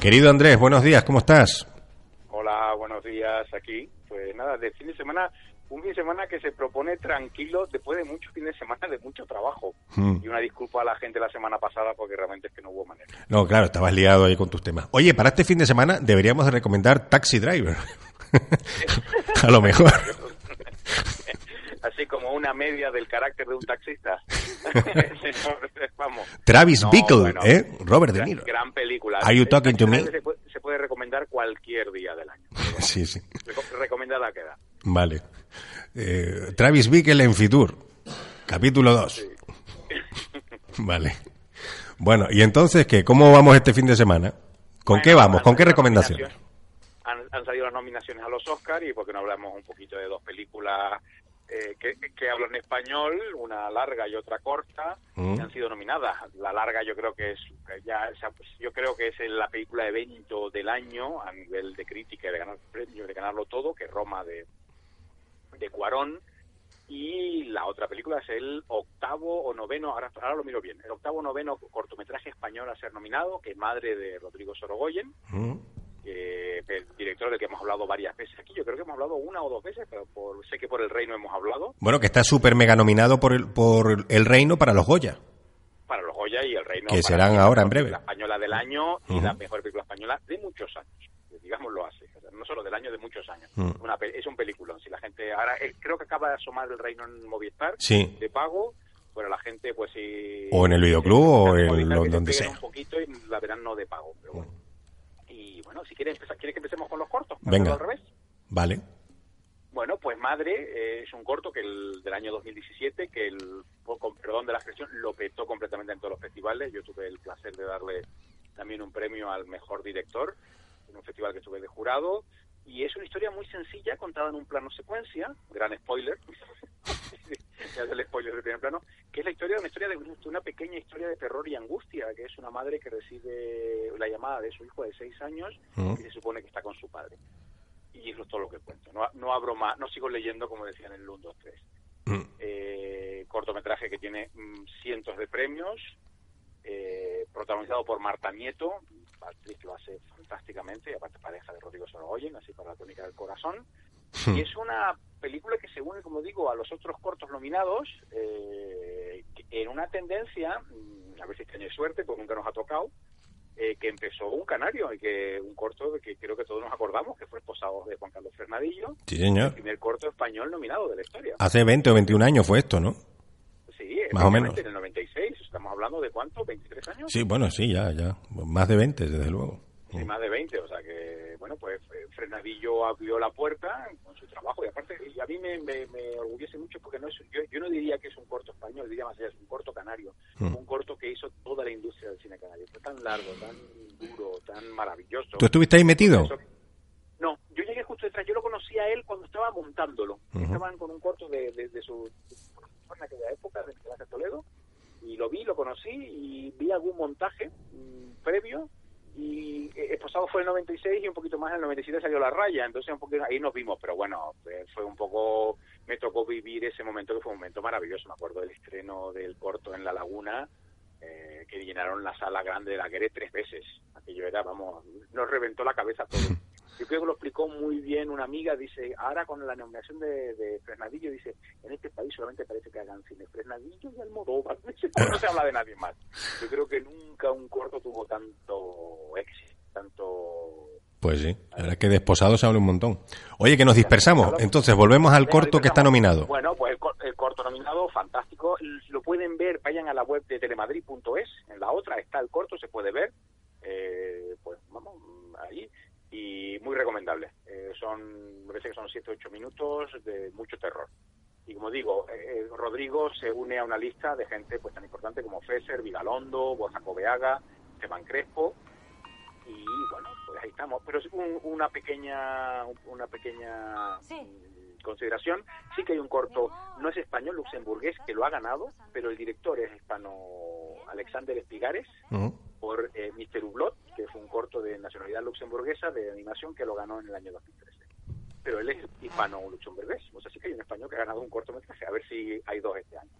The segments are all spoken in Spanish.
Querido Andrés, buenos días, ¿cómo estás? Hola, buenos días aquí. Pues nada, de fin de semana, un fin de semana que se propone tranquilo después de muchos fines de semana de mucho trabajo. Mm. Y una disculpa a la gente la semana pasada porque realmente es que no hubo manera. No, claro, estabas liado ahí con tus temas. Oye, para este fin de semana deberíamos de recomendar Taxi Driver. A lo mejor. Como una media del carácter de un taxista. Vamos. Travis No, Bickle, bueno, ¿eh? Robert De Niro. Gran película. Are you talking to me? Se puede, se puede recomendar cualquier día del año. Sí, sí. Reco- Recomendada queda. Vale. Eh, Travis Bickle en Fitur, capítulo 2. Vale. Bueno, y entonces, ¿qué? ¿Cómo vamos este fin de semana? ¿Con Bueno, qué vamos? ¿Con qué recomendaciones? han salido las nominaciones a los Oscars y porque no hablamos un poquito de dos películas eh, que, que hablan español, una larga y otra corta, Mm. que han sido nominadas. La larga yo creo que es ya pues, yo creo que es la película evento del año a nivel de crítica y de ganar premio, de ganarlo todo, que es Roma de de Cuarón y la otra película es el octavo o noveno, ahora, ahora lo miro bien, el octavo o noveno cortometraje español a ser nominado, que es Madre de Rodrigo Sorogoyen, Mm. Que el director del que hemos hablado varias veces aquí. Yo creo que hemos hablado una o dos veces, pero por, sé que por el reino hemos hablado, Bueno, que está súper mega nominado por el, por el reino para los Goya. para los Goya y el reino. Que serán la ahora en breve. película española del año y la mejor película española de muchos años, digámoslo así. o sea, no solo del año, de muchos años. Mm. Una pe- es un peliculón. Si la gente ahora eh, creo que acaba de asomar el reino en Movistar Sí. de pago, bueno, la gente pues si O en el videoclub o en Movistar, donde sea. un poquito y la verán no de pago, pero bueno. Y bueno, si quieres empezar, ¿quieres que empecemos con los cortos? ¿Para Venga. al revés? Vale. Bueno, pues Madre eh, es un corto que el del año 2017 que el con perdón de la expresión lo petó completamente en todos los festivales. Yo tuve el placer de darle también un premio al mejor director en un festival que estuve de jurado y es una historia muy sencilla contada en un plano secuencia, gran spoiler. Ya es el spoiler del primer plano, que es la historia de una historia de de una pequeña historia de terror y angustia, que es una madre que recibe la llamada de su hijo de seis años Mm. y se supone que está con su padre y eso es todo lo que cuento. No, no abro más, no sigo leyendo como decían en el 1, 2, 3. Mm. Eh, cortometraje que tiene mm, cientos de premios, eh, protagonizado por Marta Nieto, actriz que lo hace fantásticamente, y aparte pareja de Rodrigo Sorogoyen, así para la tónica del corazón. Y es una película que se une, como digo, a los otros cortos nominados, eh, en una tendencia, mm, a ver si hay suerte, porque nunca nos ha tocado, eh, que empezó un canario y que un corto que creo que todos nos acordamos, que fue Esposados de Juan Carlos Fernadillo, Sí, el señor. primer corto español nominado de la historia. Hace 20 o 21 años fue esto, ¿no? Sí, Más o menos. En el 96, estamos hablando de cuánto, 23 años. Sí, bueno, sí, ya, ya. Más de 20, desde luego. Más de 20, o sea que, bueno, pues eh, Frenadillo abrió la puerta con su trabajo y aparte, y a mí me, me, me orgullece mucho porque no es, yo, yo no diría que es un corto español, diría más allá, es un corto canario, Mm. un corto que hizo toda la industria del cine canario. Fue tan largo, tan duro, tan maravilloso. ¿Tú estuviste ahí metido? Eso- No, yo llegué justo detrás, yo lo conocí a él cuando estaba montándolo. Estaban con un corto de, de, de su en aquella época, de Toledo, y lo vi, lo conocí y vi algún montaje mm, previo y eh, Esposado fue el 96 y un poquito más en el 97 salió La Raya, entonces un poquito ahí nos vimos, pero bueno, eh, fue un poco, me tocó vivir ese momento que fue un momento maravilloso, me acuerdo del estreno del corto en La Laguna, eh, que llenaron la sala grande de la Guerre tres veces, aquello era, vamos, nos reventó la cabeza a todos. Yo creo que lo explicó muy bien una amiga, dice, ahora con la nominación de, de Fresnadillo, dice, en este país solamente parece que hagan cine Fresnadillo y Almodóvar, no se habla de nadie más. Yo creo que nunca un corto tuvo tanto éxito, tanto... Pues sí, la verdad es que de esposado se habla un montón. Oye, que nos dispersamos. Entonces, volvemos al corto que está nominado. Bueno, pues el, cor- el corto nominado, fantástico. Lo pueden ver, vayan a la web de telemadrid.es. En la otra está el corto, se puede ver. Eh, pues vamos, ahí. Y muy recomendable. Eh, son, me parece que son 7 8 minutos de mucho terror. Y como digo, eh, Rodrigo se une a una lista de gente pues tan importante como Fesser, Vigalondo, Borja Coveaga, Esteban Crespo, y bueno, pues ahí estamos. Pero es una pequeña, una pequeña mm, consideración. Sí que hay un corto, no es español, luxemburgués, que lo ha ganado, pero el director es hispano Alexander Espigares, por eh, Mr. Hublot, que fue un corto de nacionalidad luxemburguesa de animación que lo ganó en el año 2013. Pero él es hispano luxemburgués, o sea, sí que hay un español que ha ganado un cortometraje, a ver si hay dos este año.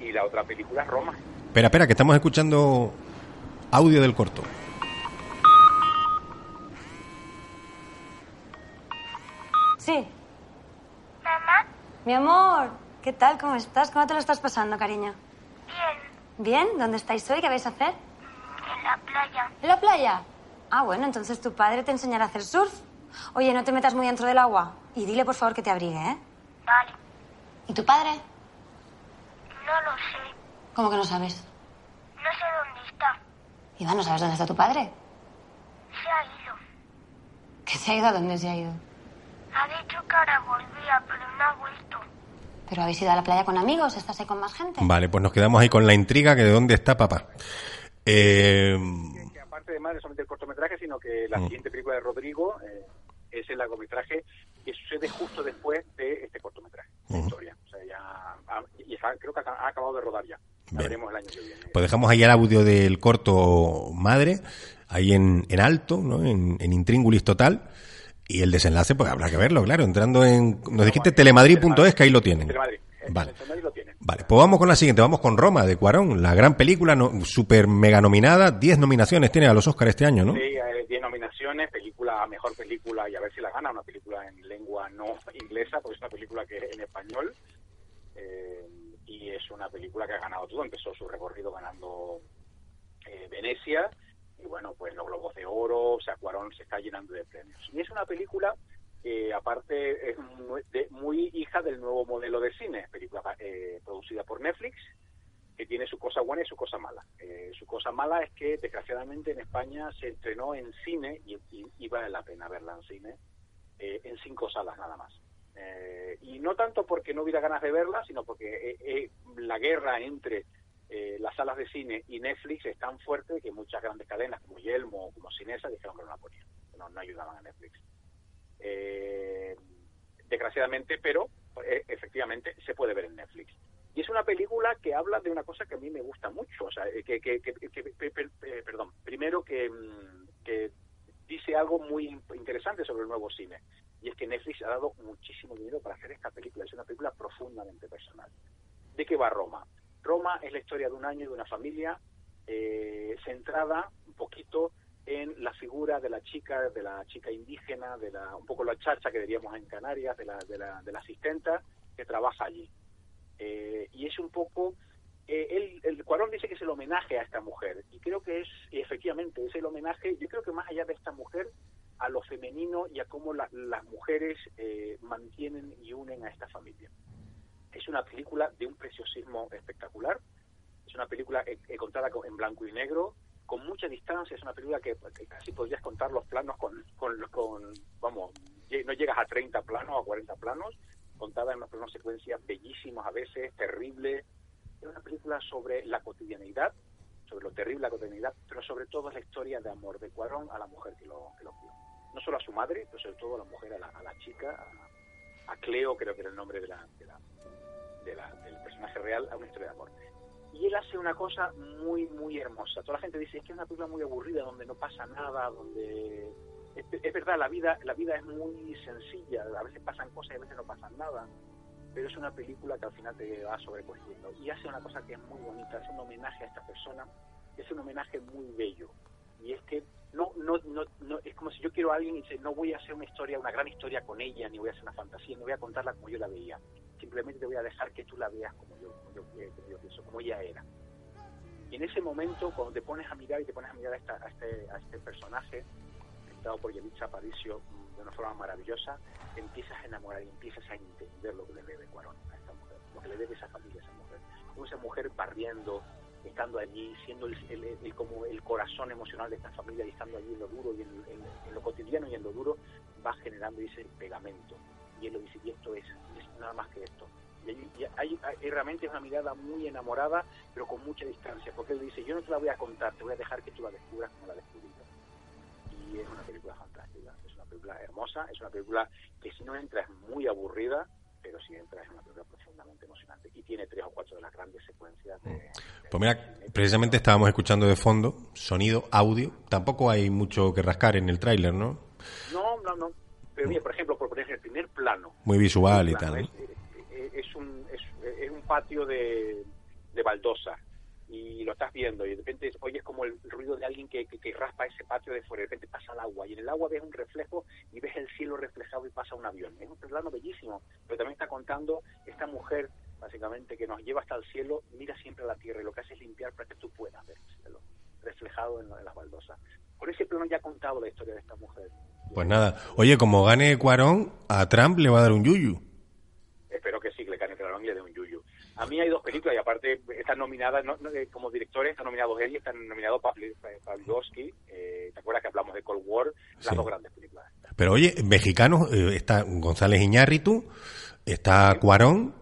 Y la otra película es Roma. Espera, espera, que estamos escuchando Audio del corto. Sí. Mamá. Mi amor, ¿qué tal? ¿Cómo estás? ¿Cómo te lo estás pasando, cariño? Bien. ¿Bien? ¿Dónde estáis hoy? ¿Qué vais a hacer? En la playa. ¿En la playa? Ah, bueno, entonces tu padre te enseñará a hacer surf. Oye, no te metas muy dentro del agua. Y dile, por favor, que te abrigue, ¿eh? Vale. ¿Y tu padre? No lo sé. ¿Cómo que no sabes? No sé dónde está. Iván, ¿no sabes dónde está tu padre? Se ha ido. ¿Que se ha ido? ¿A dónde se ha ido? Ha dicho que ahora volvía, pero no ha vuelto. ¿Pero habéis ido a la playa con amigos? ¿Estás ahí con más gente? Vale, pues nos quedamos ahí con la intriga que de dónde está papá. Eh... Que, aparte de más de solamente el cortometraje, sino que la Mm. siguiente película de Rodrigo eh, es el largometraje que sucede justo después de este cortometraje, de Ujú. historia. O sea, ya ha- y está- creo que ha, acabado de rodar ya. La veremos el año que viene. Pues dejamos ahí el audio del corto madre, ahí en, en alto, ¿no? en, en intríngulis total. Y el desenlace, pues habrá que verlo, claro. Entrando en. Nos dijiste telemadrid.es, que ahí lo tienen. Telemadrid. Vale. Telemadrid lo tienen. Vale, pues vamos con la siguiente. Vamos con Roma, de Cuarón. La gran película, no, super mega nominada. 10 nominaciones tiene a los Oscars este año, ¿no? Sí, eh, 10 nominaciones, película, mejor película, y a ver si la gana, una película en lengua no inglesa, porque es una película que es en español, eh, y es una película que ha ganado todo, empezó su recorrido ganando eh, Venecia, y bueno, pues los Globos de Oro, o sea, Cuarón se está llenando de premios. Y es una película que aparte es muy, de- muy hija del nuevo modelo de cine, película eh, producida por Netflix, que tiene su cosa buena y su cosa mala. Eh, su cosa mala es que, desgraciadamente, en España se estrenó en cine, y, y- y la pena verla en cine, eh, en cinco salas nada más. Eh, y no tanto porque no hubiera ganas de verla, sino porque eh, la guerra entre las salas de cine y Netflix es tan fuerte que muchas grandes cadenas como Yelmo o como Cinesa dijeron que no la ponían, no ayudaban a Netflix. Eh, desgraciadamente, pero eh, efectivamente se puede ver en Netflix. Y es una película que habla de una cosa que a mí me gusta mucho, o sea, eh, que, que, que- que- eh, perdón, primero que, mm, que dice algo muy interesante sobre el nuevo cine, y es que Netflix ha dado muchísimo dinero para hacer esta película, es una película profundamente personal. ¿De qué va Roma? Roma es la historia de un año de una familia eh, centrada un poquito en la figura de la chica, de la chica indígena, de la, un poco la chacha que diríamos en Canarias, de la, de la, de la asistenta que trabaja allí. Eh, y es un poco, eh, él- el Cuarón dice que es el homenaje a esta mujer, y creo que es, efectivamente, es el homenaje, yo creo que más allá de esta mujer, a lo femenino y a cómo la- las mujeres eh, mantienen y unen a esta familia. Es una película de un preciosismo espectacular, es una película eh, eh, contada con- en blanco y negro, con mucha distancia, es una película que, casi podrías contar los planos con, con, vamos, no llegas a 30 planos o a 40 planos, contada en unos planos secuencias bellísimos a veces, terribles. Es una película sobre la cotidianidad, sobre lo terrible la cotidianidad, pero sobre todo es la historia de amor de Cuarón a la mujer que lo, que lo. No solo a su madre, pero sobre todo a la mujer, a la, a la chica, a, a Cleo, creo que era el nombre de la, de la- del personaje real, a una historia de amor. Y él hace una cosa muy, muy hermosa. Toda la gente dice, es que es una película muy aburrida, donde no pasa nada, donde... Es, verdad, la vida, la vida es muy sencilla, a veces pasan cosas y a veces no pasan nada, pero es una película que al final te va sobrecogiendo. Y hace una cosa que es muy bonita, hace un homenaje a esta persona, es un homenaje muy bello. Y es que no, no, no, no, es como si yo quiero a alguien y dice, no voy a hacer una historia, una gran historia con ella, ni voy a hacer una fantasía, no voy a contarla como yo la veía. Simplemente te voy a dejar que tú la veas como yo, como yo, eh, como yo pienso, como ella era. Y en ese momento, cuando te pones a mirar y te pones a mirar a, esta- a este, a este personaje, dado por Yelitza Aparicio mm, de una forma maravillosa, te empiezas a enamorar y empiezas a entender lo que le debe Cuarón a esta mujer, lo que le debe esa familia a esa mujer. Como esa mujer barriendo, estando allí, siendo el, el- el- como el corazón emocional de esta familia y estando allí en lo duro y en, en- en lo cotidiano y en lo duro, va generando ese pegamento. Y él lo dice, y esto es, es nada más que esto. Y hay, y hay- hay- realmente es una mirada muy enamorada, pero con mucha distancia, porque él dice, yo no te la voy a contar, te voy a dejar que tú la descubras como la descubrí yo. Y es una película fantástica, es una película hermosa, es una película que si no entra es muy aburrida, pero si entra es una película profundamente emocionante. Y tiene tres o cuatro de las grandes secuencias de... Pues mira, precisamente estábamos escuchando de fondo sonido, audio. Tampoco hay mucho que rascar en el tráiler, ¿no? No, no, no. Pero mira, por ejemplo, por poner el primer plano, Muy visual y plano, tal. Es, es- es un, es, es un patio de, de baldosa y lo estás viendo y de repente oyes como el ruido de alguien que, que, que raspa ese patio de fuera, de repente pasa el agua y en el agua ves un reflejo y ves el cielo reflejado y pasa un avión. Es un plano bellísimo, pero también está contando esta mujer básicamente que nos lleva hasta el cielo, mira siempre a la tierra y lo que hace es limpiar para que tú puedas ver el cielo reflejado en, en las baldosas. Por ese plano ya ha contado la historia de esta mujer. Pues nada. Oye, como gane Cuarón, a Trump le va a dar un yuyu. espero que sí, que le gane Clarón y le dé un yuyu. A mí hay dos películas y aparte están nominadas, no, no, eh, como directores están nominados él y están nominados Pavlovsky, eh, ¿te acuerdas que hablamos de Cold War? Las Sí. dos grandes películas. Pero oye, mexicanos, eh, está González Iñárritu, está Cuarón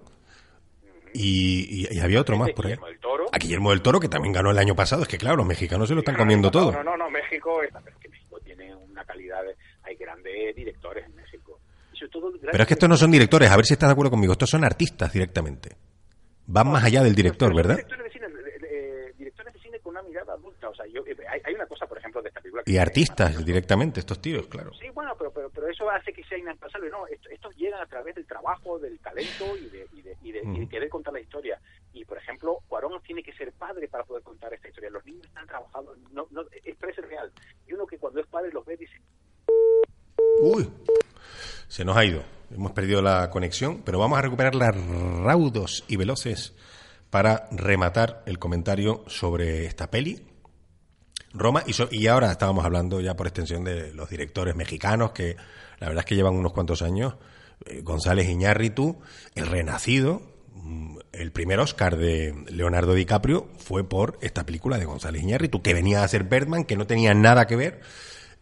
y, y- y había otro más por ahí. Guillermo del Toro. A Guillermo del Toro, que también ganó el año pasado. Es que claro, los mexicanos se lo están comiendo todo. No, no, no, México, pero es que México tiene una calidad, de- hay grandes directores en México. Y sobre todo Pero es que estos no son directores, a ver si estás de acuerdo conmigo, estos son artistas directamente. Van más allá del director, ¿verdad? Directores de cine, eh, directores de cine con una mirada adulta. O sea, yo, eh, hay, hay una cosa, por ejemplo, de esta película. que- Y artistas directamente, estos tíos, claro. Sí, bueno, pero, pero, pero eso hace que sea inaplazable. No, esto- estos llegan a través del trabajo, del talento y de, y de, y de, y de Mm. querer contar la historia. Y, por ejemplo, Cuarón tiene que ser padre para poder contar esta historia. Los niños están trabajando, no, no, es real. Y uno que cuando es padre los ve dice, Uy, se nos ha ido. Hemos perdido la conexión, pero vamos a recuperarla raudos y veloces para rematar el comentario sobre esta peli. Roma, y, so- y ahora estábamos hablando ya por extensión de los directores mexicanos que la verdad es que llevan unos cuantos años. Eh, González Iñárritu, El Renacido, mm, el primer Oscar de Leonardo DiCaprio fue por esta película de González Iñárritu, que venía a ser Birdman, que no tenía nada que ver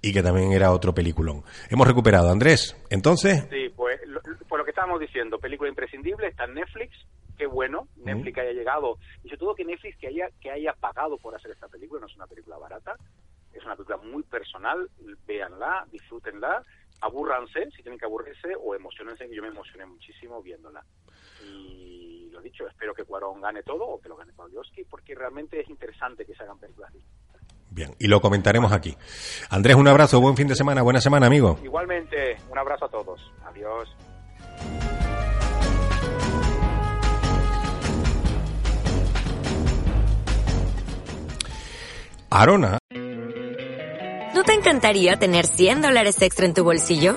y que también era otro peliculón. Hemos recuperado, Andrés. Entonces, sí, pues, lo, por lo que estábamos diciendo, película imprescindible, está en Netflix. Qué bueno, Netflix haya llegado. Y sobre todo que Netflix que haya, que haya pagado por hacer esta película, no es una película barata. Es una película muy personal, véanla, disfrútenla, abúrranse si tienen que aburrirse o emocionense, que yo me emocioné muchísimo viéndola. Y lo dicho, espero que Cuarón gane todo o que lo gane Pavlovsky, porque realmente es interesante que se hagan películas así. Bien, y lo comentaremos aquí. Andrés, un abrazo, buen fin de semana, buena semana, amigo. Igualmente, un abrazo a todos. Adiós. Arona, ¿No te encantaría tener 100 dólares extra en tu bolsillo?